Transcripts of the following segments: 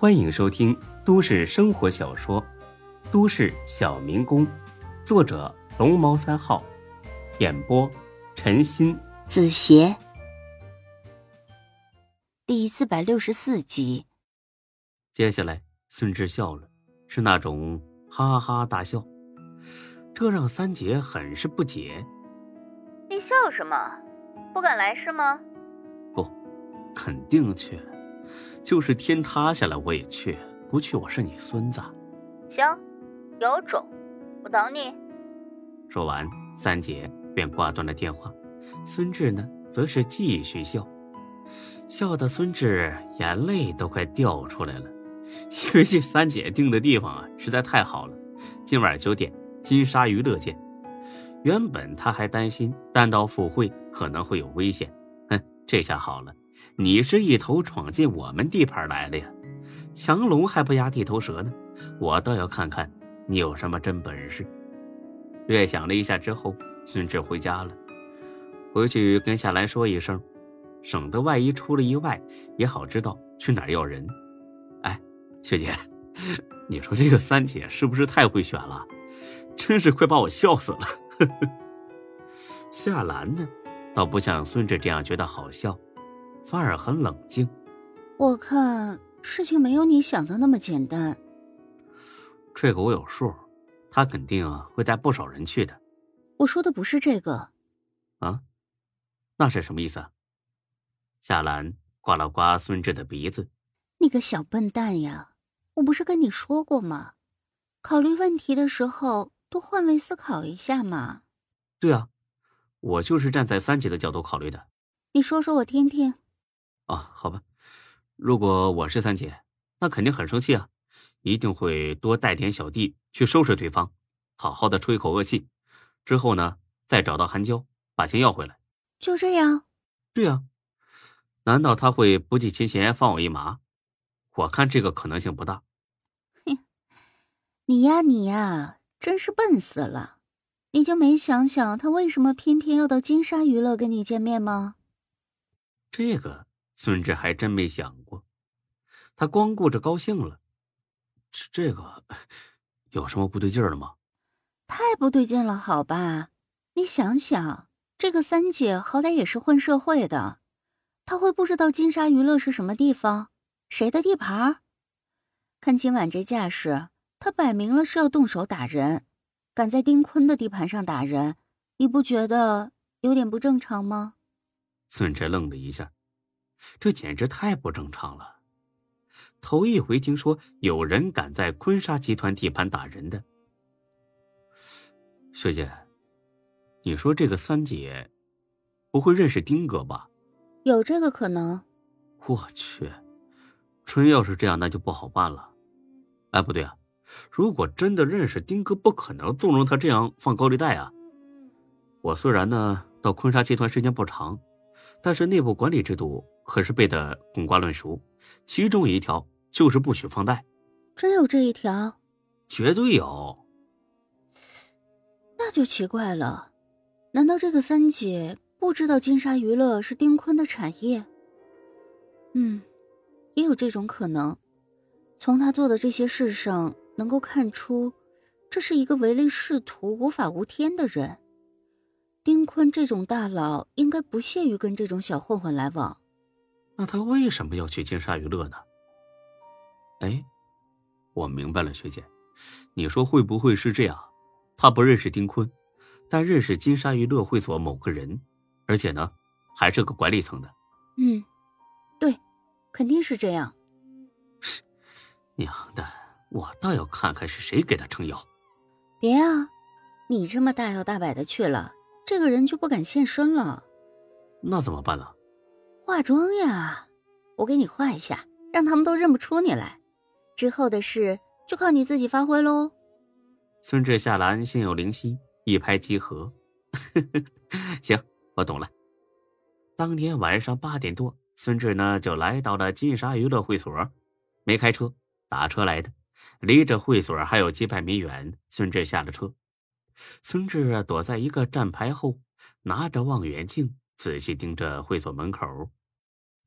欢迎收听都市生活小说《都市小民工》，作者龙猫三号，演播陈鑫、子邪，第四百六十四集。接下来，孙志笑了，是那种哈哈大笑，这让三姐很是不解。你笑什么？不敢来是吗？不，肯定去。就是天塌下来我也去，不去我是你孙子。行，有种，我等你。说完，三姐便挂断了电话。孙志呢，则是继续笑，笑的孙志眼泪都快掉出来了，因为这三姐订的地方啊实在太好了。今晚九点，金沙娱乐见。原本他还担心单刀赴会可能会有危险，哼，这下好了。你是一头闯进我们地盘来了呀，强龙还不压地头蛇呢，我倒要看看你有什么真本事。略想了一下之后，孙志回家了，回去跟夏兰说一声，省得万一出了意外，也好知道去哪要人。哎，学姐，你说这个三姐是不是太会选了？真是快把我笑死了。夏兰呢，倒不像孙志这样觉得好笑。反而很冷静。我看事情没有你想的那么简单。这个我有数，他肯定会带不少人去的。我说的不是这个。啊？那是什么意思？夏兰刮了刮孙志的鼻子。你个小笨蛋呀！我不是跟你说过吗？考虑问题的时候多换位思考一下嘛。对啊，我就是站在三姐的角度考虑的。你说说我听听。哦，好吧，如果我是三姐，那肯定很生气啊，一定会多带点小弟去收拾对方，好好的出一口恶气，之后呢，再找到韩娇把钱要回来。就这样？对啊，难道他会不计前嫌放我一马？我看这个可能性不大。哼，你呀你呀，真是笨死了，你就没想想他为什么偏偏要到金沙娱乐跟你见面吗？这个。孙志还真没想过，他光顾着高兴了。这个有什么不对劲儿的吗？太不对劲了，好吧？你想想，这个三姐好歹也是混社会的，她会不知道金沙娱乐是什么地方，谁的地盘？看今晚这架势，她摆明了是要动手打人，敢在丁坤的地盘上打人，你不觉得有点不正常吗？孙志愣了一下。这简直太不正常了！头一回听说有人敢在坤沙集团地盘打人的。学姐，你说这个三姐不会认识丁哥吧？有这个可能。我去，真要是这样，那就不好办了。哎，不对啊，如果真的认识丁哥，不可能纵容他这样放高利贷啊！我虽然呢到坤沙集团时间不长，但是内部管理制度。可是背的滚瓜烂熟，其中一条就是不许放贷。真有这一条？绝对有。那就奇怪了，难道这个三姐不知道金沙娱乐是丁坤的产业？嗯，也有这种可能。从他做的这些事上，能够看出，这是一个唯利是图、无法无天的人。丁坤这种大佬应该不屑于跟这种小混混来往。那他为什么要去金沙娱乐呢？哎，我明白了，学姐，你说会不会是这样？他不认识丁坤，但认识金沙娱乐会所某个人，而且呢，还是个管理层的。嗯，对，肯定是这样。娘的，我倒要看看是谁给他撑腰。别啊，你这么大摇大摆的去了，这个人就不敢现身了。那怎么办呢？化妆呀，我给你化一下，让他们都认不出你来。之后的事就靠你自己发挥喽。孙志、夏兰心有灵犀，一拍即合。行，我懂了。当天晚上八点多，孙志呢就来到了金沙娱乐会所，没开车，打车来的。离这会所还有几百米远，孙志下了车。孙志躲在一个站牌后，拿着望远镜仔细盯着会所门口。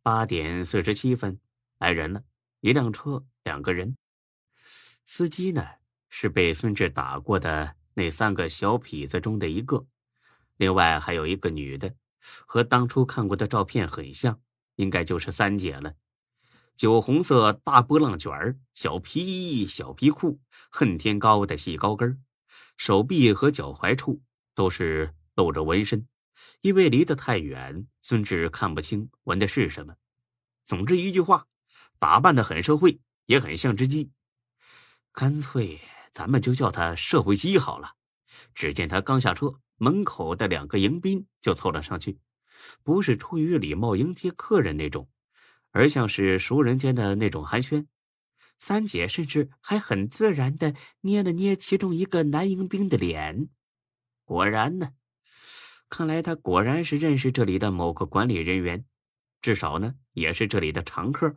八点四十七分，来人了，一辆车两个人。司机呢是被孙志打过的那三个小痞子中的一个，另外还有一个女的，和当初看过的照片很像，应该就是三姐了。酒红色大波浪卷儿，小皮衣、小皮裤，恨天高的细高跟儿手臂和脚踝处都是露着纹身。因为离得太远，孙志看不清纹的是什么。总之一句话，打扮的很社会，也很像只鸡。干脆咱们就叫他社会鸡好了。只见他刚下车，门口的两个迎宾就凑了上去，不是出于礼貌迎接客人那种。而像是熟人间的那种寒暄，三姐甚至还很自然的捏了捏其中一个男迎宾的脸。果然呢，看来他果然是认识这里的某个管理人员，至少呢也是这里的常客。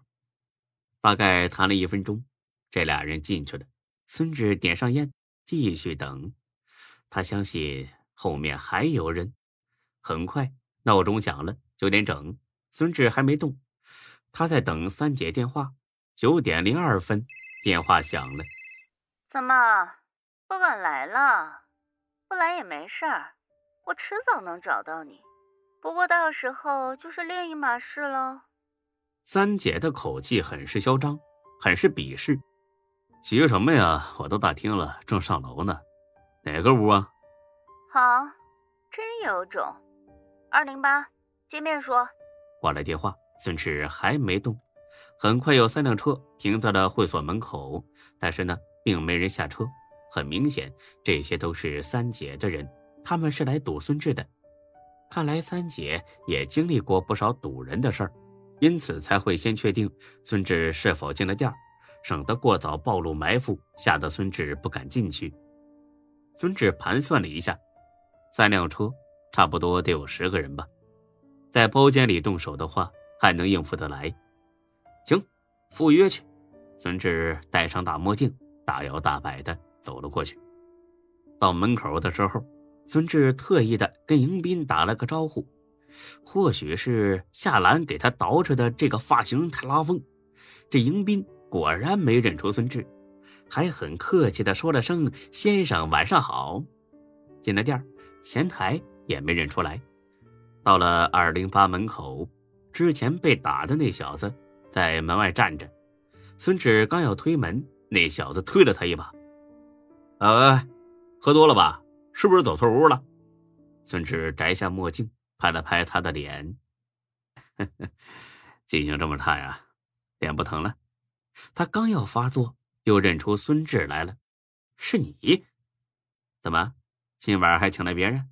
大概谈了一分钟，这俩人进去了。孙志点上烟，继续等。他相信后面还有人。很快，闹钟响了，九点整，孙志还没动。他在等三姐电话，九点零二分，电话响了。怎么不敢来了？不来也没事儿，我迟早能找到你。不过到时候就是另一码事了。三姐的口气很是嚣张，很是鄙视。急什么呀？我都打听了，正上楼呢。哪个屋啊？好，真有种。二零八，见面说。挂了电话。孙志还没动，很快有三辆车停在了会所门口，但是呢，并没人下车。很明显，这些都是三姐的人，他们是来堵孙志的。看来三姐也经历过不少堵人的事儿，因此才会先确定孙志是否进了店儿，省得过早暴露埋伏，吓得孙志不敢进去。孙志盘算了一下，三辆车差不多得有十个人吧，在包间里动手的话。还能应付得来，行，赴约去。孙志戴上大墨镜，大摇大摆的走了过去。到门口的时候，孙志特意的跟迎宾打了个招呼。或许是夏兰给他捯饬的这个发型太拉风，这迎宾果然没认出孙志，还很客气的说了声“先生，晚上好”。进了店，前台也没认出来。到了二零八门口。之前被打的那小子在门外站着，孙志刚要推门，那小子推了他一把。呃，喝多了吧？是不是走错屋了？孙志摘下墨镜，拍了拍他的脸。记性这么差呀？脸不疼了？他刚要发作，又认出孙志来了。是你？怎么，今晚还请了别人？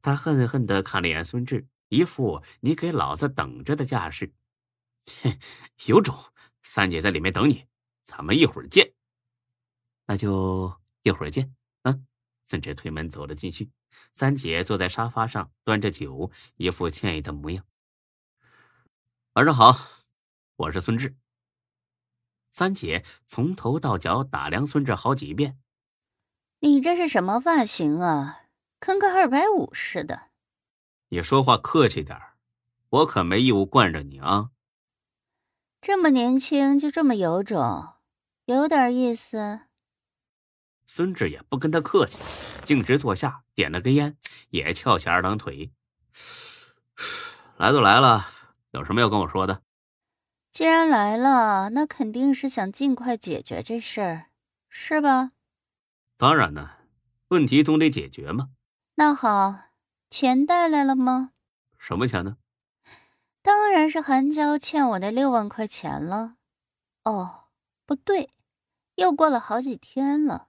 他恨恨的看了眼孙志。一副你给老子等着的架势，有种！三姐在里面等你，咱们一会儿见。那就一会儿见。啊，孙志推门走了进去，三姐坐在沙发上，端着酒，一副歉意的模样。晚上好，我是孙志。三姐从头到脚打量孙志好几遍。你这是什么发型啊？跟个二百五似的。你说话客气点我可没义务惯着你啊。这么年轻就这么有种，有点意思。孙志也不跟他客气，径直坐下，点了根烟，也翘起二郎腿。来都来了，有什么要跟我说的？既然来了，那肯定是想尽快解决这事儿，是吧？当然呢，问题总得解决嘛。那好。钱带来了吗？什么钱呢？当然是韩娇欠我的六万块钱了。哦，不对，又过了好几天了。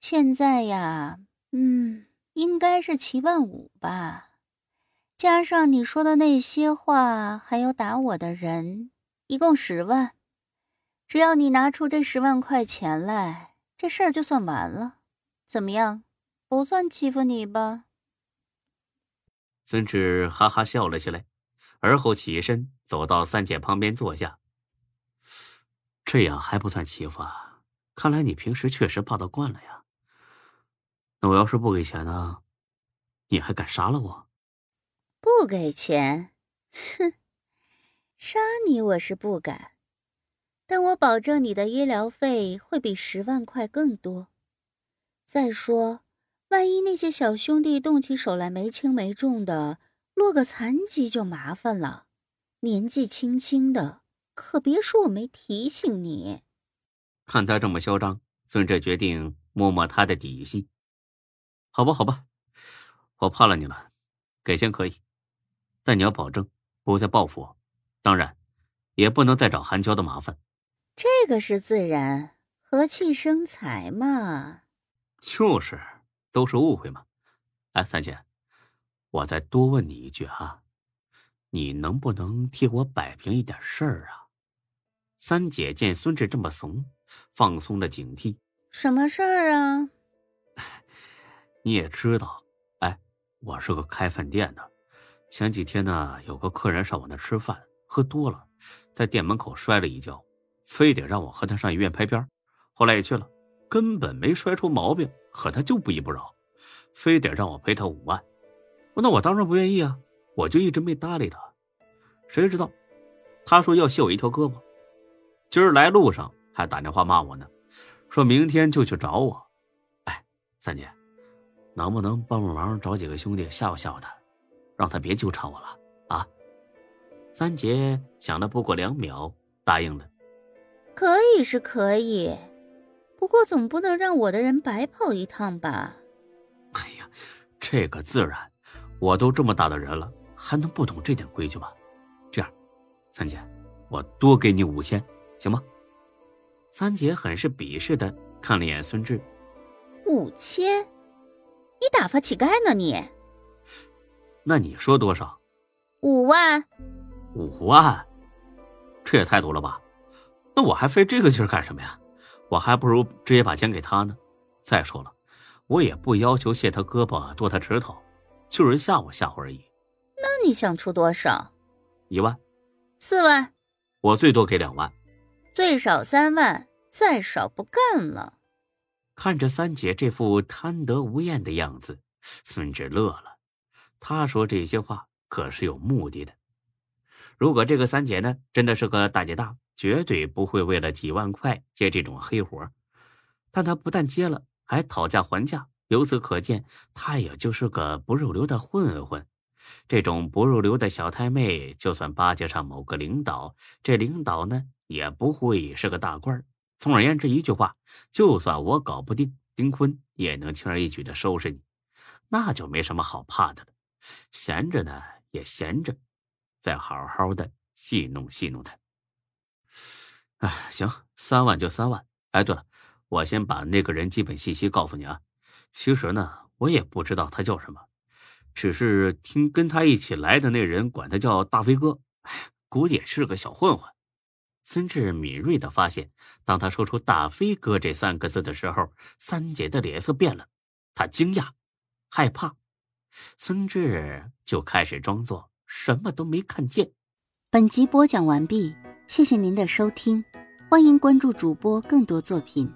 现在呀，嗯，应该是七万五吧。加上你说的那些话，还有打我的人，一共十万。只要你拿出这十万块钱来，这事儿就算完了。怎么样？不算欺负你吧？孙志哈哈笑了起来，而后起身走到三姐旁边坐下。这样还不算欺负啊？看来你平时确实霸道惯了呀。那我要是不给钱呢？你还敢杀了我？不给钱？哼，杀你我是不敢，但我保证你的医疗费会比十万块更多。再说，万一那些小兄弟动起手来没轻没重的，落个残疾就麻烦了。年纪轻轻的，可别说我没提醒你。看他这么嚣张，孙哲决定摸摸他的底细。好吧，好吧，我怕了你了，给钱可以，但你要保证不再报复我，当然，也不能再找韩娇的麻烦。这个是自然，和气生财嘛。就是，都是误会嘛。哎，三姐，我再多问你一句哈，你能不能替我摆平一点事儿啊？三姐见孙志这么怂，放松了警惕。什么事儿啊？你也知道，哎，我是个开饭店的，前几天呢，有个客人上我那吃饭，喝多了，在店门口摔了一跤。非得让我和他上医院拍片后来也去了，根本没摔出毛病，可他就不依不饶，非得让我赔他五万。那我当然不愿意啊，我就一直没搭理他。谁知道，他说要卸我一条胳膊，今儿来路上还打电话骂我呢，说明天就去找我。哎，三姐，能不能帮帮忙，找几个兄弟吓唬吓唬他，让他别纠缠我了啊？三姐想了不过两秒，答应了。可以是可以，不过总不能让我的人白跑一趟吧？哎呀，这个自然，我都这么大的人了，还能不懂这点规矩吗？这样，三姐，我多给你五千，行吗？三姐很是鄙视的看了一眼孙志，五千？你打发乞丐呢你？那你说多少？五万？五万？这也太多了吧？那我还费这个劲儿干什么呀？我还不如直接把钱给他呢。再说了，我也不要求卸他胳膊、剁他指头，就是吓唬吓唬而已。那你想出多少？一万？四万？我最多给两万。最少三万，再少不干了。看着三姐这副贪得无厌的样子，孙志乐了。他说这些话可是有目的的。如果这个三姐呢，真的是个大姐大。绝对不会为了几万块接这种黑活，但他不但接了，还讨价还价。由此可见，他也就是个不入流的混混。这种不入流的小太妹，就算巴结上某个领导，这领导呢也不会是个大官。总而言之，一句话，就算我搞不定丁坤，也能轻而易举的收拾你，那就没什么好怕的了。闲着呢也闲着，再好好的戏弄戏弄他。哎，行，三万就三万。哎，对了，我先把那个人基本信息告诉你啊。其实呢，我也不知道他叫什么，只是听跟他一起来的那人管他叫大飞哥。估计也是个小混混。孙志敏锐的发现，当他说出“大飞哥”这三个字的时候，三姐的脸色变了，他惊讶、害怕。孙志就开始装作什么都没看见。本集播讲完毕。谢谢您的收听，欢迎关注主播更多作品。